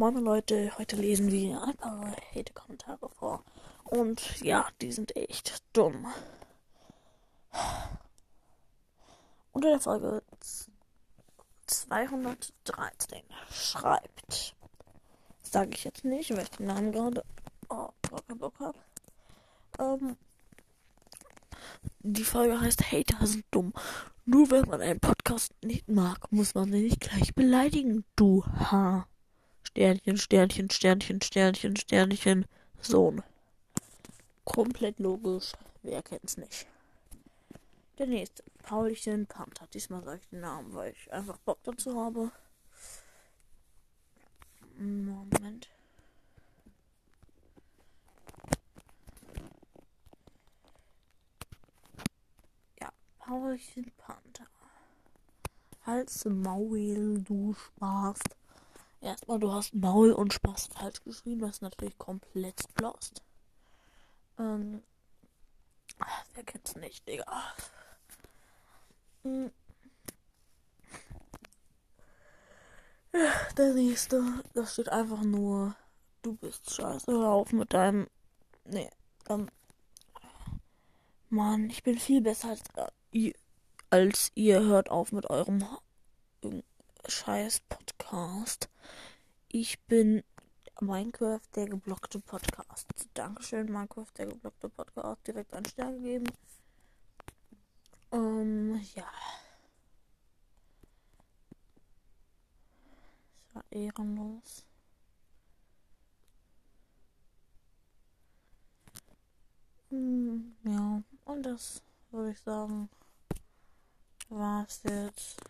Moin Leute, heute lesen wir ein paar Hate-Kommentare vor. Und ja, die sind echt dumm. Unter der Folge 213 schreibt, sage ich jetzt nicht, weil ich den Namen gerade oh, Bock, Bock habe. Ähm, die Folge heißt Hater sind dumm. Nur wenn man einen Podcast nicht mag, muss man sie nicht gleich beleidigen, du Ha. Sternchen, Sternchen, Sternchen, Sternchen, Sternchen, Sohn. Komplett logisch. Wer kennt's nicht? Der nächste. Paulchen Panther. Diesmal sage ich den Namen, weil ich einfach Bock dazu habe. Moment. Ja, Paulchen Panther. Hals Maul, du Spaß. Erstmal, du hast Maul und Spaß falsch geschrieben. Das ist natürlich komplett lost. Ähm, wer kennt's nicht, Digga? Hm. Der nächste, da steht einfach nur, du bist scheiße, hör auf mit deinem. Nee, ähm. Mann, ich bin viel besser als ihr, als ihr hört auf mit eurem scheiß Podcast. Ich bin Minecraft, der geblockte Podcast. Dankeschön, Minecraft, der geblockte Podcast. Direkt einen Stern gegeben. Ähm, ja. Das war ehrenlos. Hm, ja, und das würde ich sagen, war es jetzt.